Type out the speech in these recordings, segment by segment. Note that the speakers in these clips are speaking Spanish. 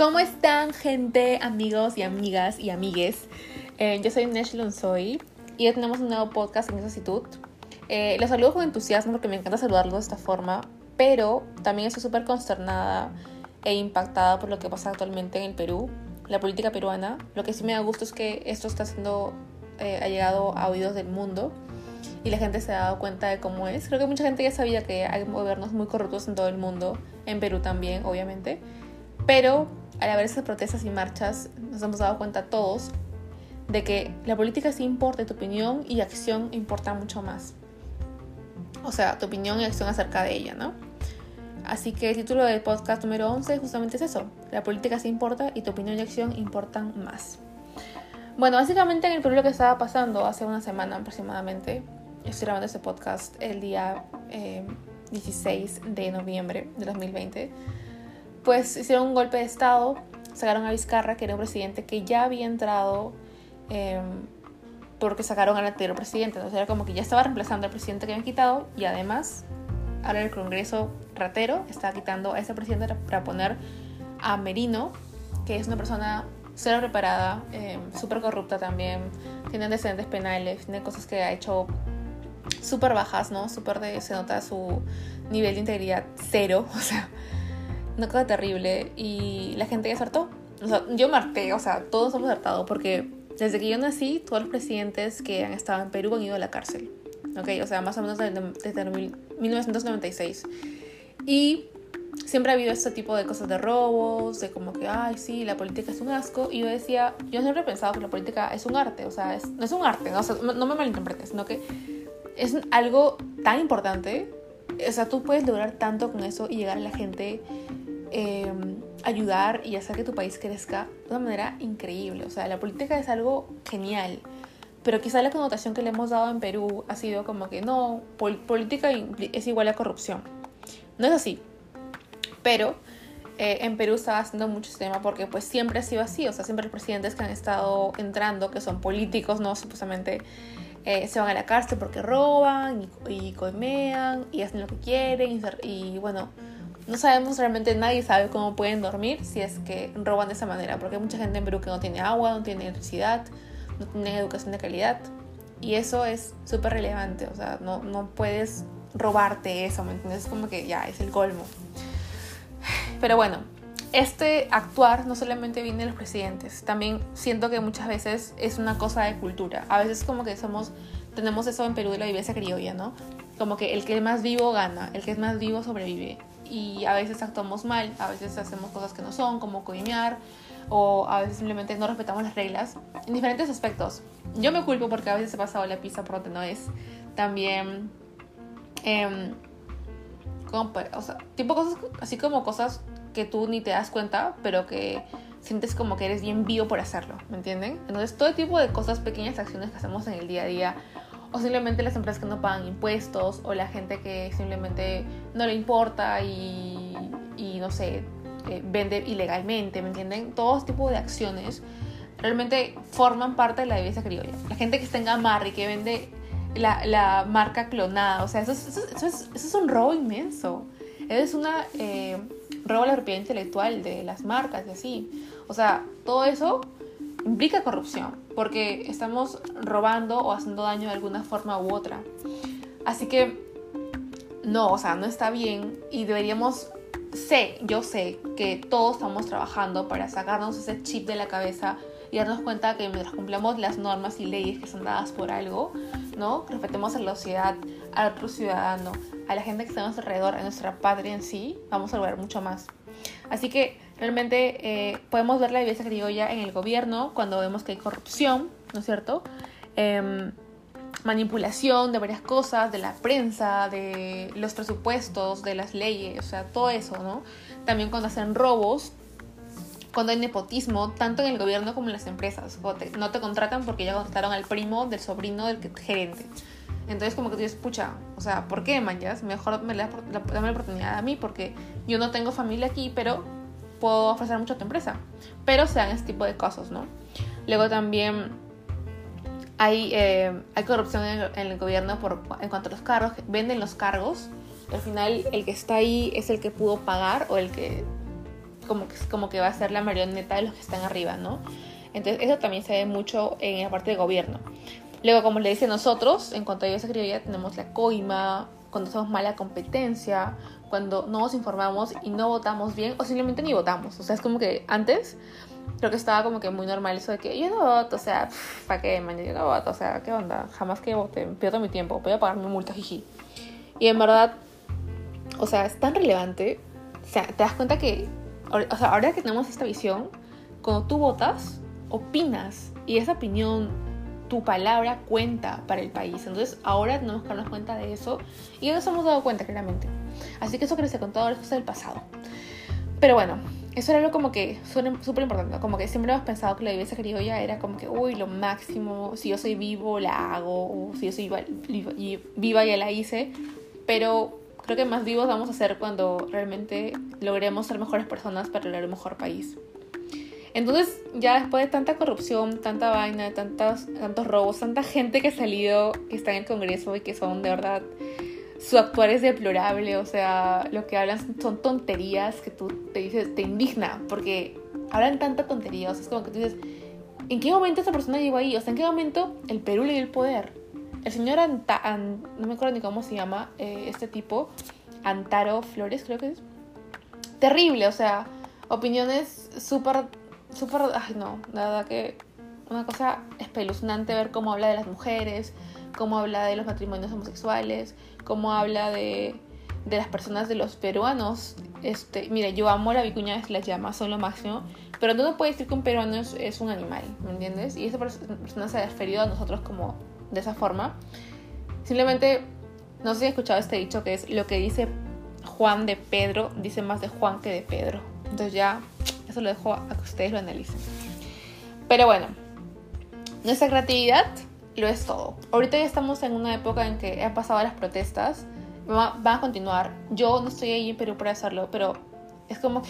¿Cómo están, gente, amigos y amigas y amigues? Eh, yo soy Nesh Lunzoy y hoy tenemos un nuevo podcast en esa actitud. Eh, los saludo con entusiasmo porque me encanta saludarlos de esta forma, pero también estoy súper consternada e impactada por lo que pasa actualmente en el Perú, la política peruana. Lo que sí me da gusto es que esto está siendo, eh, ha llegado a oídos del mundo y la gente se ha dado cuenta de cómo es. Creo que mucha gente ya sabía que hay gobiernos muy corruptos en todo el mundo, en Perú también, obviamente. Pero al haber esas protestas y marchas, nos hemos dado cuenta todos de que la política sí importa, tu opinión y acción importan mucho más. O sea, tu opinión y acción acerca de ella, ¿no? Así que el título del podcast número 11 justamente es eso. La política sí importa y tu opinión y acción importan más. Bueno, básicamente en el Perú lo que estaba pasando hace una semana aproximadamente, estoy grabando este podcast el día 16 eh, de noviembre de 2020, pues hicieron un golpe de Estado, sacaron a Vizcarra, que era un presidente que ya había entrado em, porque sacaron al anterior presidente. Entonces era como que ya estaba reemplazando al presidente que habían quitado y además ahora el Congreso ratero está quitando a ese presidente para poner a Merino, que es una persona cero preparada, em, súper corrupta también, tiene antecedentes penales, tiene cosas que ha hecho súper bajas, ¿no? Súper de, se nota su nivel de integridad cero, o sea, una cosa terrible y la gente ya hartó. O sea, yo me o sea, todos hemos hartado porque desde que yo nací, todos los presidentes que han estado en Perú han ido a la cárcel. ¿Ok? O sea, más o menos desde, desde 1996. Y siempre ha habido este tipo de cosas de robos, de como que, ay, sí, la política es un asco. Y yo decía, yo siempre he pensado que la política es un arte, o sea, es, no es un arte, ¿no? no me malinterpretes, sino que es algo tan importante. O sea, tú puedes lograr tanto con eso y llegar a la gente Em, ayudar y hacer que tu país crezca de una manera increíble. O sea, la política es algo genial. Pero quizá la connotación que le hemos dado en Perú ha sido como que no, política es igual a corrupción. No es así. Pero eh, en Perú estaba haciendo mucho tema porque pues siempre ha sido así. O sea, siempre los presidentes que han estado entrando, que son políticos, ¿no? Supuestamente eh, se van a la cárcel porque roban y, y y hacen lo que quieren. y bueno no sabemos realmente, nadie sabe cómo pueden dormir si es que roban de esa manera, porque hay mucha gente en Perú que no tiene agua, no tiene electricidad, no tiene educación de calidad. Y eso es súper relevante, o sea, no, no puedes robarte eso, ¿me entiendes? Es como que ya, es el colmo. Pero bueno, este actuar no solamente viene de los presidentes, también siento que muchas veces es una cosa de cultura. A veces como que somos, tenemos eso en Perú de la vivencia criolla, ¿no? Como que el que es más vivo gana, el que es más vivo sobrevive y a veces actuamos mal, a veces hacemos cosas que no son, como coimear, o a veces simplemente no respetamos las reglas en diferentes aspectos. Yo me culpo porque a veces he pasado la pizza por donde no es. También, eh, o sea, tipo cosas así como cosas que tú ni te das cuenta, pero que sientes como que eres bien vivo por hacerlo, ¿me entienden? Entonces, todo tipo de cosas, pequeñas acciones que hacemos en el día a día o simplemente las empresas que no pagan impuestos, o la gente que simplemente no le importa y, no sé, eh, vende ilegalmente, ¿me entienden? Todo tipo de acciones realmente forman parte de la divisa criolla. La gente que está en Gamarra y que vende la, marca clonada, o sea, eso, es, un robo inmenso. Es una eh, robo a la propiedad intelectual de las marcas y así. O sea, todo eso implica corrupción, porque estamos robando o haciendo daño de alguna forma u otra. Así que no, o sea, no está bien y deberíamos, sé, yo sé que todos estamos trabajando para sacarnos ese chip de la cabeza y darnos cuenta que mientras cumplamos las normas y leyes que son dadas por algo, ¿no? Respetemos a la sociedad, al otro ciudadano, a la gente que está a nuestro alrededor, a nuestra patria en sí, vamos a lograr mucho más. Así que realmente eh, podemos ver la violencia criolla en el gobierno cuando vemos que hay corrupción, ¿no es cierto? Em, manipulación de varias cosas, de la prensa, de los presupuestos, de las leyes, o sea, todo eso, ¿no? También cuando hacen robos, cuando hay nepotismo, tanto en el gobierno como en las empresas. no te contratan porque ya contrataron al primo del sobrino del gerente. Entonces como que tú dices, pucha, o sea, ¿por qué, manjas? Mejor me das dame la oportunidad a mí porque yo no tengo familia aquí, pero puedo ofrecer mucho a tu empresa. Pero sean este tipo de cosas, ¿no? Luego también hay, eh, hay corrupción en el, gobierno por, en cuanto a los cargos, venden los cargos. Al final el que está ahí es el que pudo pagar o el que como que, como que va a ser la marioneta de los que están arriba, ¿no? Entonces eso también se ve mucho en la parte de gobierno. Luego, como le dice nosotros, en cuanto a esa criolla, tenemos la coima, cuando hacemos mala competencia, cuando no nos informamos y no votamos bien o simplemente ni votamos. O sea, es como que antes creo que estaba como que muy normal eso de que yo no voto, o sea, ¿para qué, man? Yo no voto, o sea, ¿qué onda? Jamás que vote, pierdo mi tiempo, voy a pagar mi multa, jiji. Y en verdad, o sea, es tan relevante, o sea, te das cuenta que, o sea, ahora que tenemos esta visión, cuando tú votas, opinas y esa opinión tu palabra cuenta para el país. Entonces ahora tenemos que darnos cuenta de eso y ya nos hemos dado cuenta claramente. Así que eso que les he contado del pasado. Pero bueno, eso era algo como que súper importante, como que siempre hemos pensado que la vivencia criolla era como que, uy, lo máximo, si yo soy vivo la hago, o si yo soy viva, viva ya la hice, pero creo que más vivos vamos a ser cuando realmente logremos ser mejores personas para lograr un mejor país. Entonces, ya después de tanta corrupción, tanta vaina, tantos, tantos robos, tanta gente que ha salido, que está en el Congreso y que son de verdad, su actuar es deplorable, o sea, lo que hablan son tonterías que tú te dices, te indigna, porque hablan tanta tontería, o sea, es como que tú dices, ¿en qué momento esa persona llegó ahí? O sea, ¿en qué momento el Perú le dio el poder? El señor Anta, no me acuerdo ni cómo se llama eh, este tipo, Antaro Flores, creo que es. Terrible, o sea, opiniones súper súper, ay no, nada que una cosa espeluznante ver cómo habla de las mujeres, cómo habla de los matrimonios homosexuales, cómo habla de, de las personas de los peruanos. Este, mira, yo amo la vicuña, las llamas, son lo máximo, pero no puedes decir que un peruano es, un animal, ¿me entiendes? Y esa persona se ha referido a nosotros como de esa forma. Simplemente, no sé si he escuchado este dicho que es lo que dice Juan de Pedro, dice más de Juan que de Pedro. Entonces ya eso lo dejo a que ustedes lo analicen. Pero bueno, nuestra creatividad lo es todo. Ahorita ya estamos en una época en que han pasado las protestas, van a continuar. Yo no estoy ahí en Perú para hacerlo, pero es como que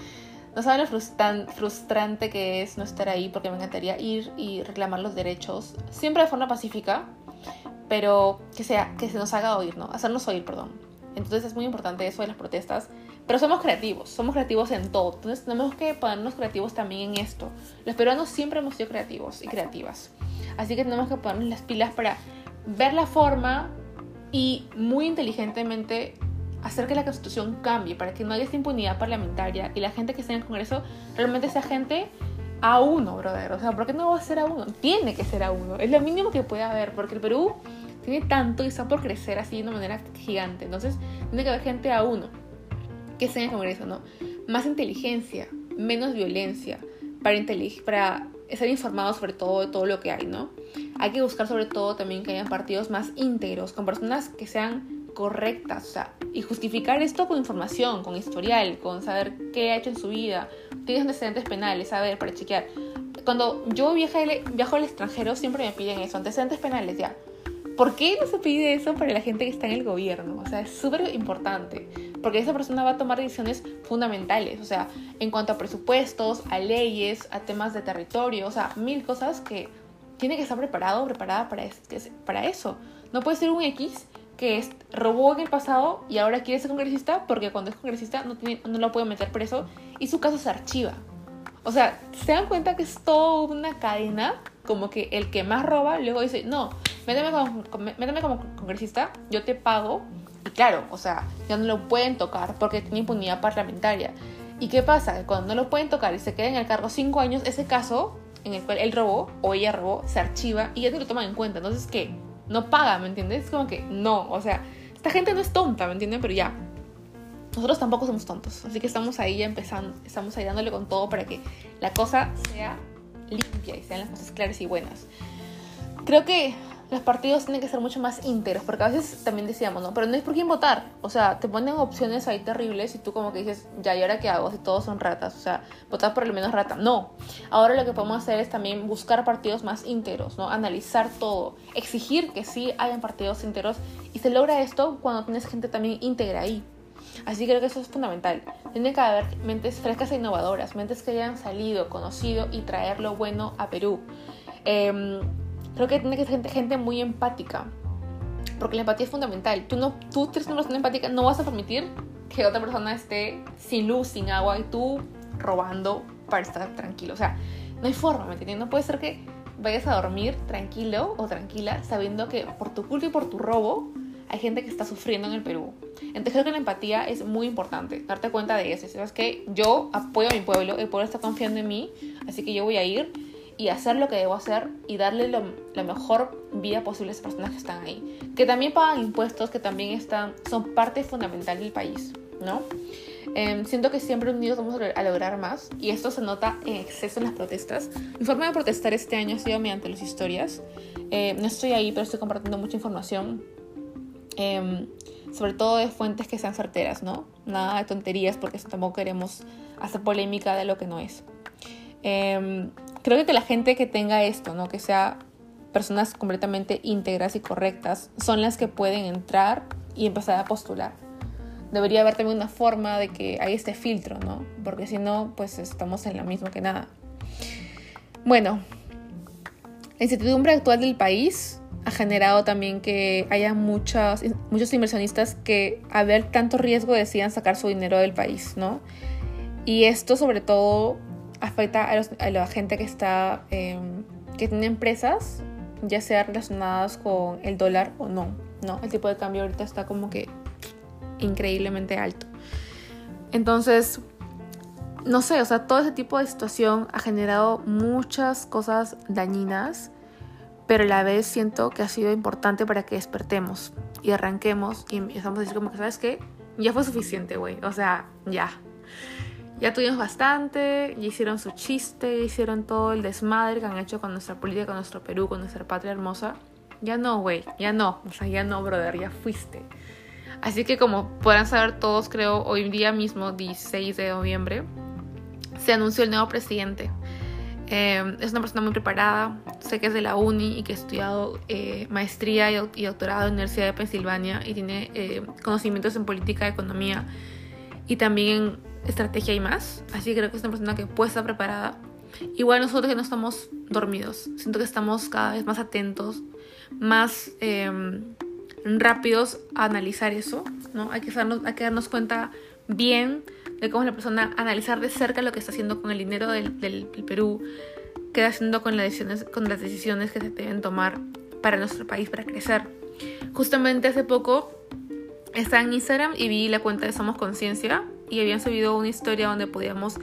no saben lo frustrante que es no estar ahí porque me encantaría ir y reclamar los derechos, siempre de forma pacífica, pero que sea que se nos haga oír, ¿no? Hacernos oír, perdón. Entonces es muy importante eso de las protestas pero somos creativos, somos creativos en todo. Entonces tenemos que ponernos creativos también en esto. Los peruanos siempre hemos sido creativos y creativas. Así que tenemos que ponernos las pilas para ver la forma y muy inteligentemente hacer que la constitución cambie, para que no haya esta impunidad parlamentaria y la gente que esté en el Congreso realmente sea gente a uno, brother. O sea, ¿por qué no va a ser a uno? Tiene que ser a uno. Es lo mínimo que puede haber, porque el Perú tiene tanto y está por crecer así de una manera gigante. Entonces, tiene que haber gente a uno que esté en el Congreso, ¿no? Más inteligencia, menos violencia, para, para estar informados sobre todo todo lo que hay, ¿no? Hay que buscar sobre todo también que hayan partidos más íntegros, con personas que sean correctas, o sea, y justificar esto con información, con historial, con saber qué ha hecho en su vida, tienes antecedentes penales, saber, para chequear. Cuando yo viaje, viajo al extranjero siempre me piden eso, antecedentes penales, ya. ¿Por qué no se pide eso para la gente que está en el gobierno? O sea, es súper importante porque esa persona va a tomar decisiones fundamentales, o sea, en cuanto a presupuestos, a leyes, a temas de territorio, o sea, mil cosas que tiene que estar preparado preparada para, para eso. No puede ser un X que robó en el pasado y ahora quiere ser congresista porque cuando es congresista no, tiene, no lo puede meter preso y su caso se archiva. O sea, se dan cuenta que es toda una cadena, como que el que más roba luego dice, no, méteme como, méteme como congresista, yo te pago claro, o sea, ya no lo pueden tocar porque tiene impunidad parlamentaria. ¿Y qué pasa? Cuando no lo pueden tocar y se queda en el cargo cinco años, ese caso en el cual él robó o ella robó se archiva y ya lo toman en cuenta. Entonces, ¿qué? No paga, ¿me entiendes? Es como que no, o sea, esta gente no es tonta, ¿me entienden? Pero ya, nosotros tampoco somos tontos. Así que estamos ahí ya empezando, estamos ahí dándole con todo para que la cosa sea limpia y sean las cosas claras y buenas. Creo que los partidos tienen que ser mucho más íntegros, porque a veces también decíamos, ¿no? Pero no es por quién votar. O sea, te ponen opciones ahí terribles y tú como que dices, ya, ¿y ahora qué hago? Si todos son ratas. O sea, votar por el menos rata. No. Ahora lo que podemos hacer es también buscar partidos más íntegros, ¿no? Analizar todo. Exigir que sí hayan partidos íntegros. Y se logra esto cuando tienes gente también íntegra ahí. Así que creo que eso es fundamental. Tiene que haber mentes frescas e innovadoras, mentes que hayan salido, conocido y traer lo bueno a Perú. Eh, creo que tiene que ser gente, muy empática. Porque la empatía es fundamental. Tú, no, tú, eres una persona empática, no vas a permitir que otra persona esté sin luz, sin agua y tú robando para estar tranquilo. O sea, no hay forma, ¿me entiendes? No puede ser que vayas a dormir tranquilo o tranquila sabiendo que por tu culpa y por tu robo hay gente que está sufriendo en el Perú. Entonces creo que la empatía es muy importante, darte cuenta de eso. Sabes que yo apoyo a mi pueblo, el pueblo está confiando en mí, así que yo voy a ir y hacer lo que debo hacer y darle la mejor vida posible a esas personas que están ahí. Que también pagan impuestos, que también están, son parte fundamental del país, ¿no? Em, siento que siempre unidos vamos a lograr más y esto se nota en exceso en las protestas. Mi forma de protestar este año ha sido mediante las historias. Eh, no estoy ahí, pero estoy compartiendo mucha información. Em, sobre todo de fuentes que sean certeras, ¿no? Nada de tonterías porque tampoco queremos hacer polémica de lo que no es. Em, creo que la gente que tenga esto, ¿no? Que sea personas completamente íntegras y correctas, son las que pueden entrar y empezar a postular. Debería haber también una forma de que hay este filtro, ¿no? Porque si no, pues estamos en lo mismo que nada. Bueno, la incertidumbre actual del país ha generado también que haya muchas, muchos inversionistas que a ver tanto riesgo decidan sacar su dinero del país, ¿no? Y esto sobre todo afecta a, la gente que está, em, que tiene empresas, ya sea relacionadas con el dólar o no, ¿no? El tipo de cambio ahorita está como que increíblemente alto. Entonces, no sé, o sea, todo ese tipo de situación ha generado muchas cosas dañinas pero a la vez siento que ha sido importante para que despertemos y arranquemos y empezamos a decir como que, ¿sabes qué? Ya fue suficiente, güey. O sea, ya. Ya tuvimos bastante, ya hicieron su chiste, ya hicieron todo el desmadre que han hecho con nuestra política, con nuestro Perú, con nuestra patria hermosa. Ya no, güey, ya no. O sea, ya no, brother, ya fuiste. Así que como podrán saber todos, creo, hoy día mismo, 16 de noviembre, se anunció el nuevo presidente. Em, es una persona muy preparada, sé que es de la uni y que ha estudiado eh, maestría y, doctorado en la Universidad de Pensilvania y tiene eh, conocimientos en política, economía y también estrategia y más. Así que creo que es una persona que puede estar preparada. Igual nosotros que no estamos dormidos, siento que estamos cada vez más atentos, más em, rápidos a analizar eso, ¿no? Hay que, darnos, hay que darnos cuenta bien de cómo es la persona, analizar de cerca lo que está haciendo con el dinero del, del, Perú, qué está haciendo con las, decisiones, con las decisiones que se deben tomar para nuestro país, para crecer. Justamente hace poco estaba en Instagram y vi la cuenta de Somos Conciencia y habían subido una historia donde podíamos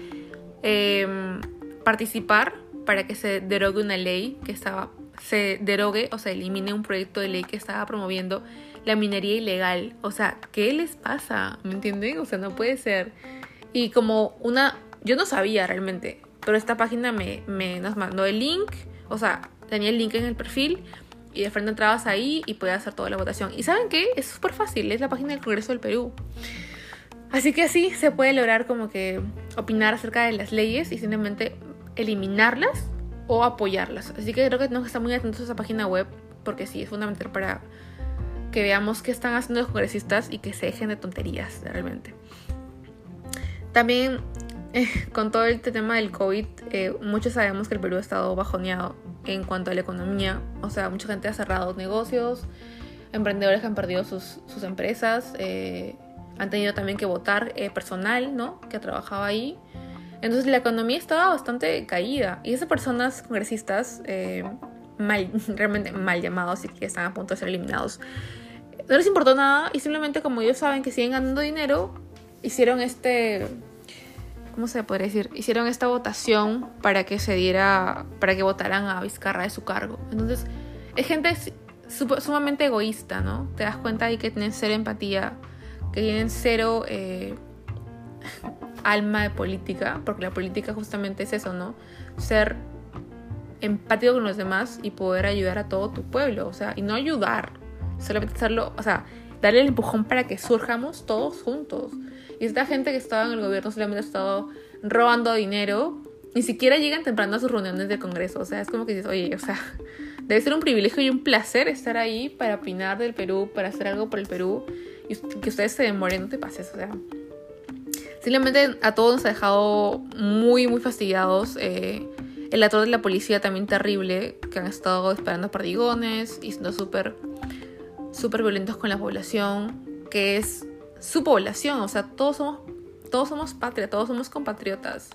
em, participar para que se derogue una ley que estaba se derogue o se elimine un proyecto de ley que estaba promoviendo la minería ilegal. O sea, ¿qué les pasa? ¿Me entienden? O sea, no puede ser. Y como una, yo no sabía realmente, pero esta página me, me nos mandó el link, o sea, tenía el link en el perfil y de frente entrabas ahí y podías hacer toda la votación. Y ¿saben qué? Es súper fácil, es la página del Congreso del Perú. Así que así se puede lograr como que opinar acerca de las leyes y simplemente eliminarlas o apoyarlas. Así que creo que tenemos que estar muy atentos a esa página web porque sí, es fundamental para que veamos qué están haciendo los congresistas y que se dejen de tonterías realmente. También eh, con todo este tema del COVID, eh, muchos sabemos que el Perú ha estado bajoneado en cuanto a la economía. O sea, mucha gente ha cerrado negocios, emprendedores han perdido sus, sus empresas, eh, han tenido también que votar personal, ¿no? Que trabajaba ahí. Entonces la economía estaba bastante caída. Y esas personas congresistas, mal, realmente mal llamados y que están a punto de ser eliminados, no les importó nada y simplemente como ellos saben que siguen ganando dinero, hicieron este, ¿cómo se puede decir? Hicieron esta votación para que se diera, para que votaran a Vizcarra de su cargo. Entonces, es gente sumamente egoísta, ¿no? Te das cuenta ahí que tienen cero empatía, que tienen cero eh, alma de política, porque la política justamente es eso, ¿no? Ser empático con los demás y poder ayudar a todo tu pueblo, o sea, y no ayudar, solamente hacerlo, o sea, darle el empujón para que surjamos todos juntos. Y esta gente que estaba en el gobierno solamente ha estado robando dinero, ni siquiera llegan temprano a sus reuniones de Congreso. O sea, es como que dices, oye, o sea, debe ser un privilegio y un placer estar ahí para opinar del Perú, para hacer algo por el Perú, y que ustedes se demoren, no te pases, o sea. Simplemente a todos nos ha dejado muy, muy fastidiados. Eh, el actor de la policía también terrible, que han estado esperando perdigones y siendo súper, súper violentos con la población, que es su población, o sea, todos somos, todos somos patria, todos somos compatriotas.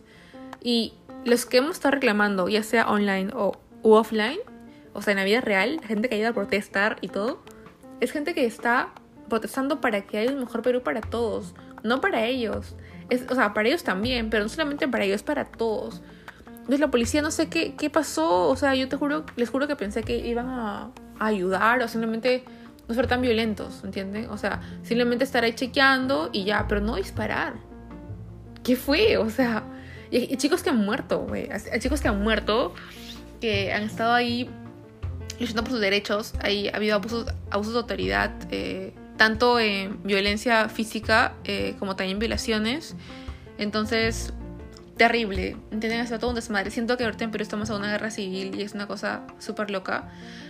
Y los que hemos estado reclamando, ya sea online o offline, o sea, en la vida real, la gente que ha ido a protestar y todo, es gente que está protestando para que haya un mejor Perú para todos, no para ellos. O sea, para ellos también, pero no solamente para ellos, para todos. Entonces la policía no sé qué, qué pasó, o sea, yo te juro, les juro que pensé que iban a, ayudar o simplemente no ser tan violentos, ¿entienden? O sea, simplemente estar ahí chequeando y ya, pero no disparar. ¿Qué fue? O sea, y, chicos que han muerto, güey, chicos que han muerto, que han estado ahí luchando por sus derechos, ahí ha habido abusos, abusos de autoridad, eh, tanto en violencia física eh, como también violaciones. Entonces, terrible, ¿entienden? Es todo un desmadre. Siento que ahorita en Perú estamos en una guerra civil y es una cosa súper loca,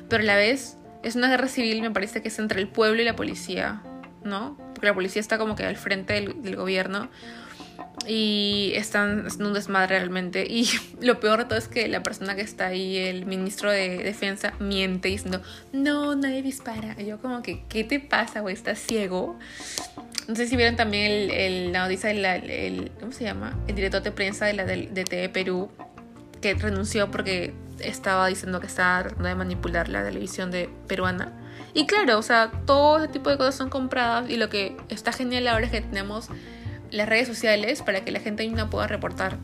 pero a la vez es una guerra civil, me parece que es entre el pueblo y la policía, ¿no? Porque la policía está como que al frente del gobierno y están en un desmadre realmente. Y lo peor de todo es que la persona que está ahí, el ministro de Defensa, miente diciendo, no, nadie dispara. Y yo como que, ¿qué te pasa, güey? ¿Estás ciego? No sé si vieron también el, la noticia del, ¿cómo se llama? El director de prensa de la de, TV Perú, que renunció porque estaba diciendo que estaba tratando de manipular la televisión peruana. Y claro, o sea, todo ese tipo de cosas son compradas y lo que está genial ahora es que tenemos las redes sociales para que la gente pueda reportar.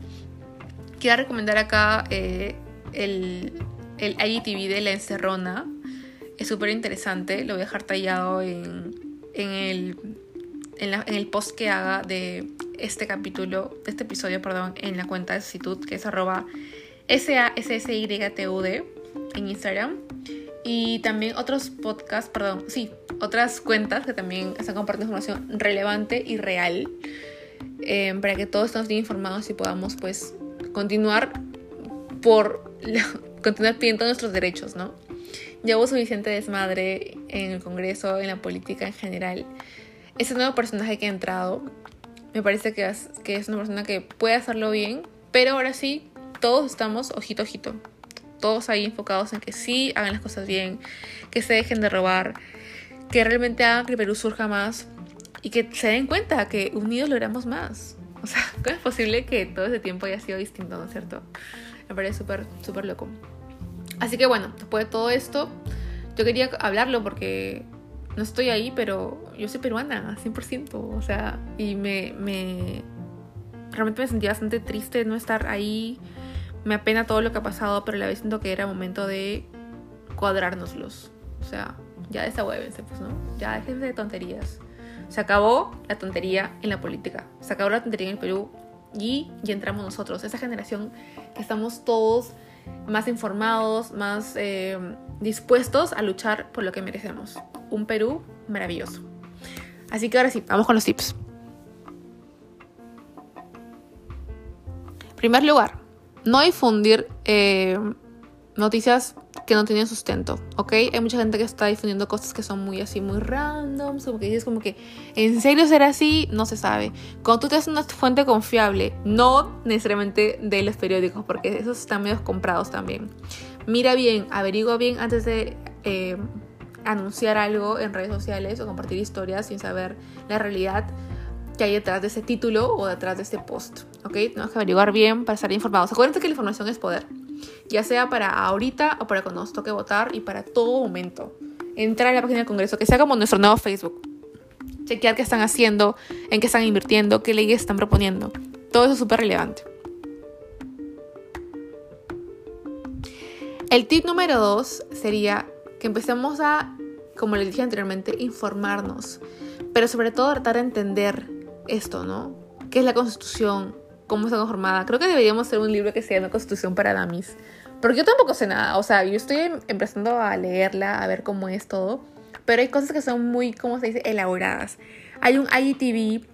Quiero recomendar acá eh, el, el IGTV de La Encerrona. Es súper interesante. Lo voy a dejar tallado en, en, el, en, el post que haga de este capítulo, este episodio, perdón, en la cuenta de Institut, que es arroba S-A-S-S-Y-T-U-D en Instagram. Y también otros podcasts, perdón, sí, otras cuentas que también están compartiendo información relevante y real Em, para que todos estemos bien informados y podamos pues continuar por continuar pidiendo nuestros derechos, ¿no? Ya hubo suficiente desmadre en el Congreso, en la política en general. Ese nuevo personaje que ha entrado, me parece que es, que es una persona que puede hacerlo bien, pero ahora sí, todos estamos ojito ojito. Todos ahí enfocados en que sí hagan las cosas bien, que se dejen de robar, que realmente hagan que Perú surja más, y que se den cuenta que unidos logramos más. O sea, ¿cómo es posible que todo ese tiempo haya sido distinto, ¿no es cierto? Me parece súper, súper loco. Así que bueno, después de todo esto, yo quería hablarlo porque no estoy ahí, pero yo soy peruana, 100%. O sea, y me, me... Realmente me sentía bastante triste no estar ahí. Me apena todo lo que ha pasado, pero la vez siento que era momento de cuadrárnoslos. O sea, ya desahuévense, pues, ¿no? Ya déjense de tonterías. Se acabó la tontería en la política, se acabó la tontería en el Perú y ya entramos nosotros, esa generación que estamos todos más informados, más eh, dispuestos a luchar por lo que merecemos. Un Perú maravilloso. Así que ahora sí, vamos con los tips. En primer lugar, no difundir eh, noticias que no tienen sustento, ¿ok? Hay mucha gente que está difundiendo cosas que son muy así, muy random, como que dices como que, ¿en serio será así? No se sabe. Cuando tú tienes una fuente confiable, no necesariamente de los periódicos, porque esos están medio comprados también. Mira bien, averigua bien antes de eh, anunciar algo en redes sociales o compartir historias sin saber la realidad que hay detrás de ese título o detrás de ese post, ¿ok? Tenemos que averiguar bien para estar informados. Acuérdense que la información es poder ya sea para ahorita o para cuando nos toque votar y para todo momento. Entrar a la página del Congreso, que sea como nuestro nuevo Facebook. Chequear qué están haciendo, en qué están invirtiendo, qué leyes están proponiendo. Todo eso es súper relevante. El tip número dos sería que empecemos a, como les dije anteriormente, informarnos. Pero sobre todo tratar de entender esto, ¿no? ¿Qué es la constitución? Cómo está conformada. Creo que deberíamos hacer un libro que se llame Constitución para Damis. Porque yo tampoco sé nada. O sea, yo estoy em, empezando a leerla, a ver cómo es todo. Pero hay cosas que son muy, ¿cómo se dice?, elaboradas. Hay un IGTV,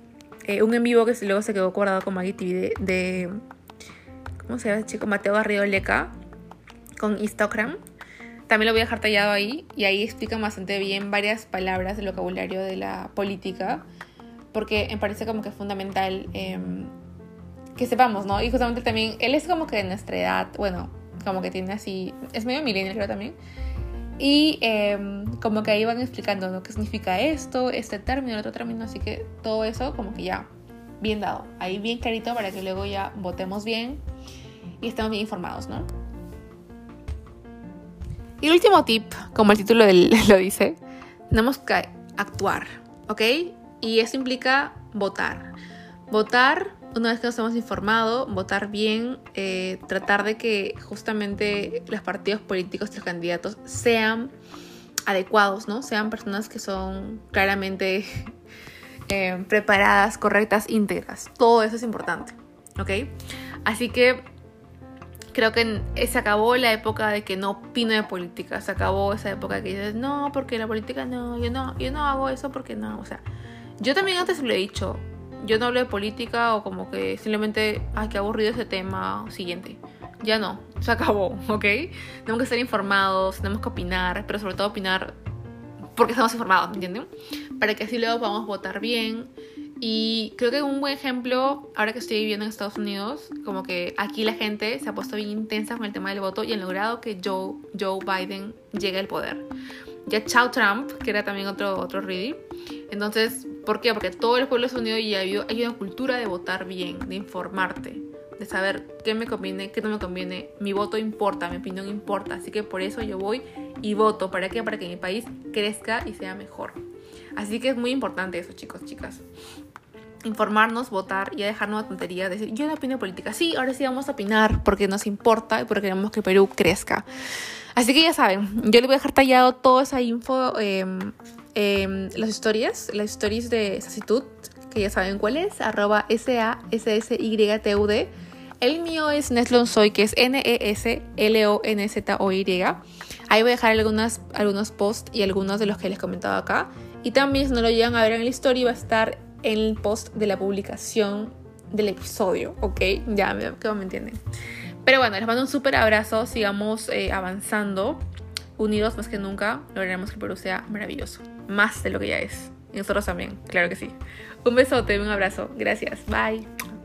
eh, un en vivo que luego se quedó guardado como IGTV de, ¿cómo se llama chico? Mateo Garrido Leca con Instagram. También lo voy a dejar tallado ahí y ahí explica bastante bien varias palabras del vocabulario de la política porque me parece como que es fundamental em, que sepamos, ¿no? Y justamente también, él es como que de nuestra edad, bueno, como que tiene así, es medio millennial creo también. Y em, como que ahí van explicando lo que significa esto, este término, el otro término, así que todo eso como que ya bien dado, ahí bien clarito para que luego ya votemos bien y estemos bien informados, ¿no? Y el último tip, como el título lo dice, tenemos que actuar, ¿ok? Y eso implica votar. Votar, una vez que nos hemos informado, votar bien, eh, tratar de que justamente los partidos políticos los candidatos sean adecuados, ¿no? Sean personas que son claramente eh, preparadas, correctas, íntegras. Todo eso es importante, ¿ok? Así que creo que se acabó la época de que no opino de política, se acabó esa época que dices, no, porque la política no, yo no, yo no hago eso porque no, o sea, yo también antes lo he dicho, yo no hablo de política o como que simplemente, ay, qué aburrido ese tema, siguiente. Ya no, se acabó, ¿ok? Tenemos que estar informados, tenemos que opinar, pero sobre todo opinar porque estamos informados, ¿me entienden? Para que así luego podamos votar bien y creo que un buen ejemplo, ahora que estoy viviendo en Estados Unidos, como que aquí la gente se ha puesto bien intensa con el tema del voto y han logrado que Joe, Joe Biden llegue al poder. Ya chao Trump, que era también otro, otro ready. Entonces, ¿por qué? Porque todo el pueblo de Estados Unidos hay, hay una cultura de votar bien, de informarte, de saber qué me conviene, qué no me conviene. Mi voto importa, mi opinión importa. Así que por eso yo voy y voto. ¿Para qué? Para que mi país crezca y sea mejor. Así que es muy importante eso, chicos, chicas informarnos, votar y a dejarnos de tontería, decir, yo no opino política. Sí, ahora sí vamos a opinar porque nos importa y porque queremos que Perú crezca. Así que ya saben, yo les voy a dejar tallado toda esa info, em, em, las historias, las historias de Sacitud, que ya saben cuál es, arroba S-A-S-S-Y-T-U-D. El mío es Neslonsoy, que es N-E-S-L-O-N-Z-O-Y. Ahí voy a dejar algunas, algunos posts y algunos de los que les he comentado acá. Y también si no lo llegan a ver en la historia va a estar en el post de la publicación del episodio, ¿ok? Ya me, me entienden. Pero bueno, les mando un súper abrazo, sigamos eh, avanzando, unidos más que nunca, lograremos que el Perú sea maravilloso, más de lo que ya es. Y nosotros también, claro que sí. Un besote, un abrazo, gracias, bye.